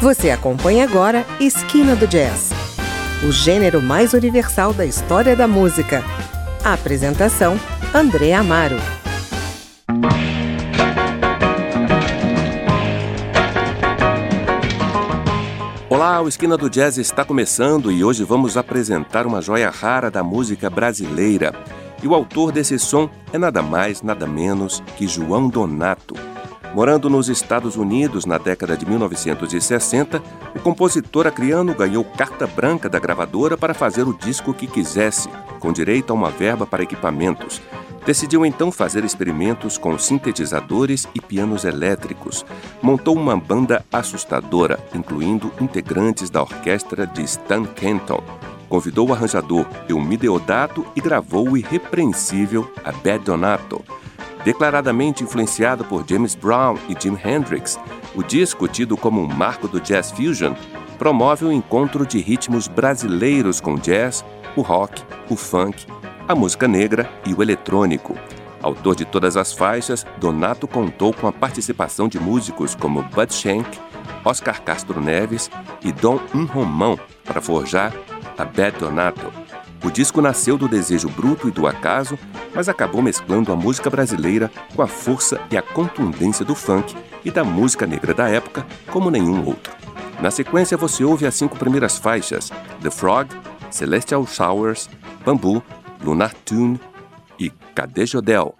Você acompanha agora Esquina do Jazz, o gênero mais universal da história da música. A apresentação: André Amaro. Olá, o Esquina do Jazz está começando e hoje vamos apresentar uma joia rara da música brasileira. E o autor desse som é nada mais, nada menos que João Donato. Morando nos Estados Unidos na década de 1960, o compositor acriano ganhou carta branca da gravadora para fazer o disco que quisesse, com direito a uma verba para equipamentos. Decidiu então fazer experimentos com sintetizadores e pianos elétricos. Montou uma banda assustadora, incluindo integrantes da orquestra de Stan Kenton. Convidou o arranjador Elmi Deodato e gravou o irrepreensível A Bad Donato. Declaradamente influenciado por James Brown e Jim Hendrix, o disco, tido como um marco do jazz fusion, promove o encontro de ritmos brasileiros com jazz, o rock, o funk, a música negra e o eletrônico. Autor de todas as faixas, Donato contou com a participação de músicos como Bud Shank, Oscar Castro Neves e Dom Um Romão para forjar a Bad Donato. O disco nasceu do desejo bruto e do acaso, mas acabou mesclando a música brasileira com a força e a contundência do funk e da música negra da época como nenhum outro. Na sequência você ouve as cinco primeiras faixas: The Frog, Celestial Showers, Bambu, Lunar Tune e Cadê Jodel?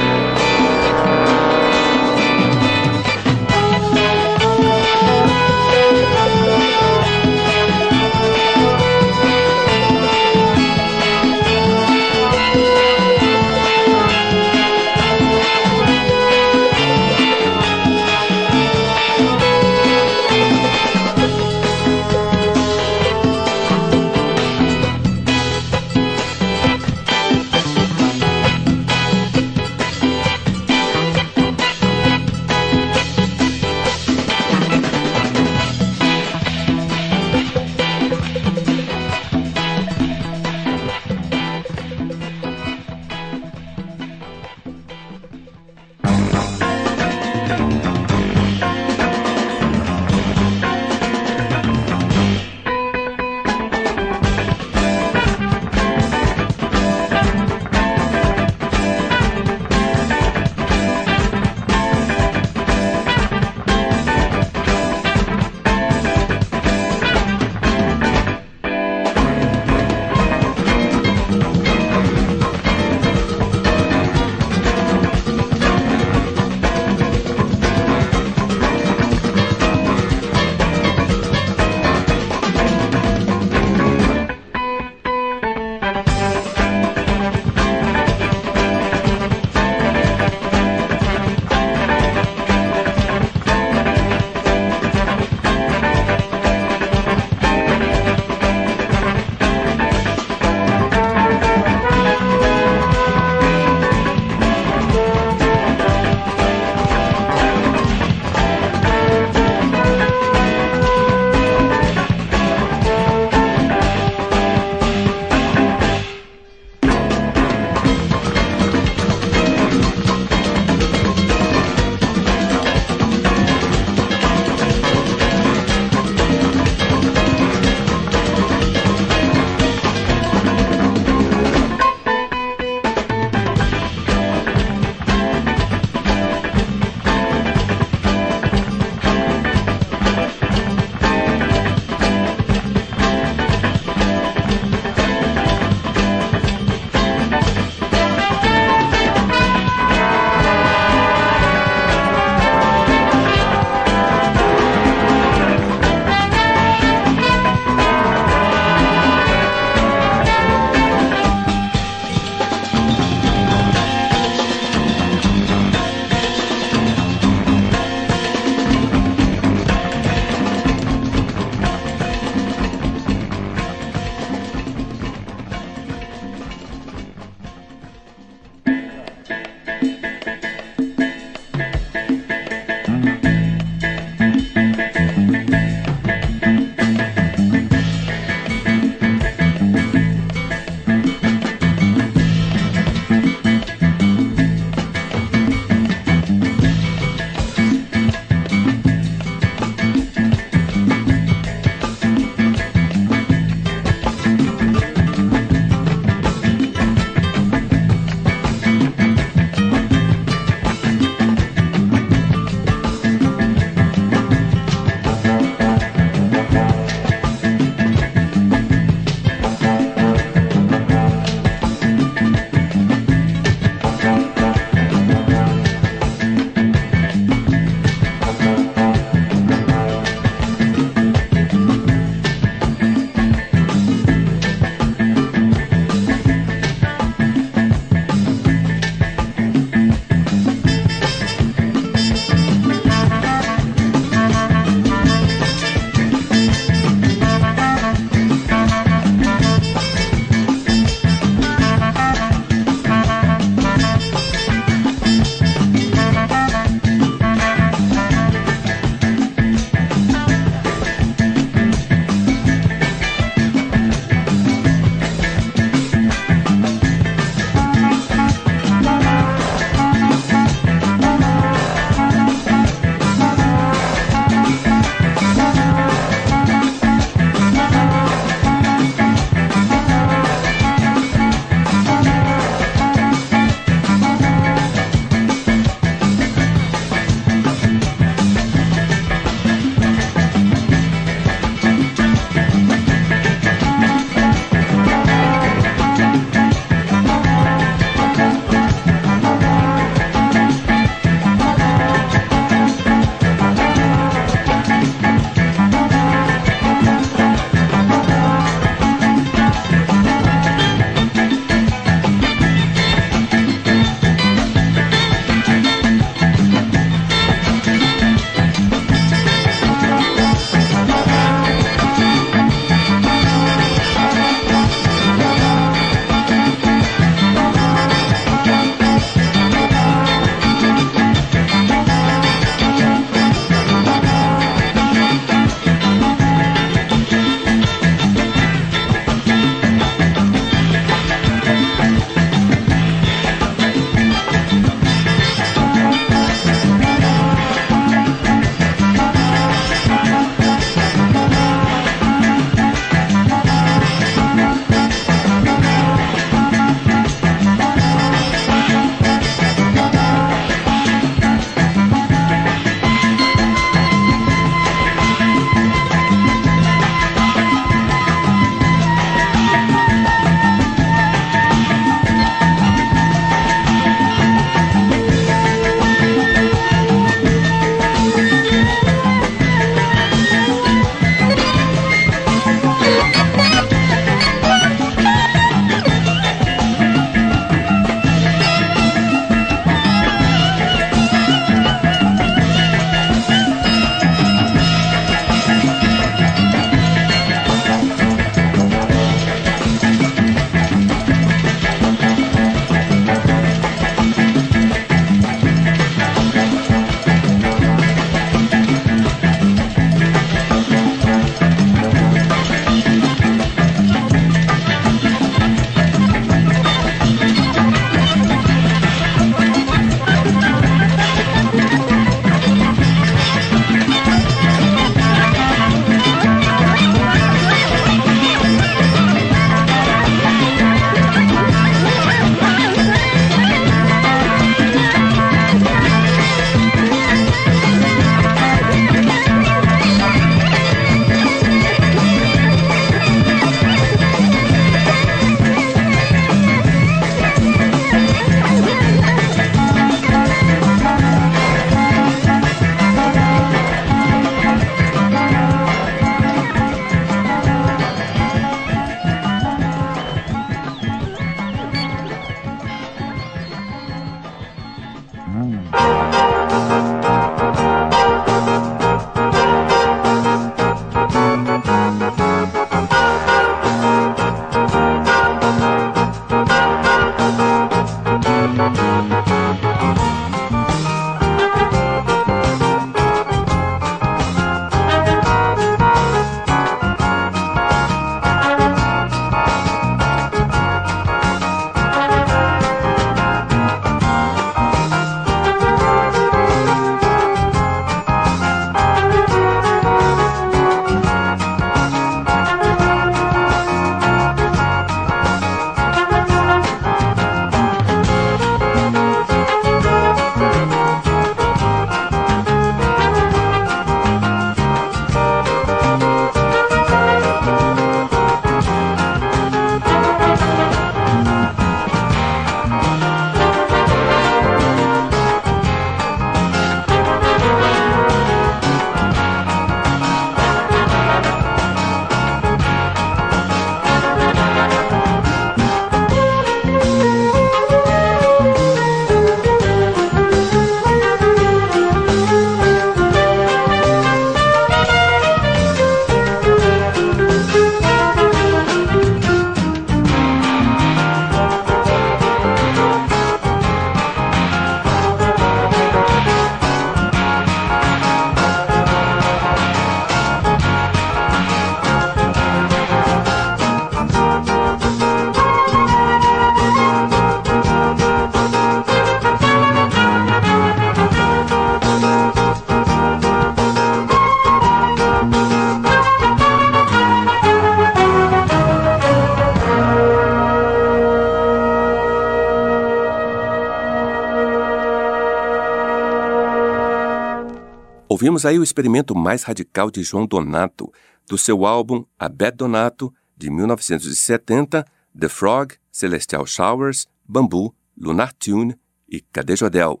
Ouvimos aí o experimento mais radical de João Donato, do seu álbum Abed Donato, de 1970, The Frog, Celestial Showers, Bamboo, Lunar Tune e Cadê Jodel?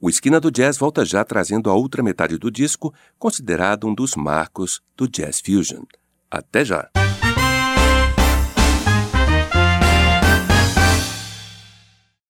O Esquina do Jazz volta já trazendo a outra metade do disco, considerado um dos marcos do Jazz Fusion. Até já!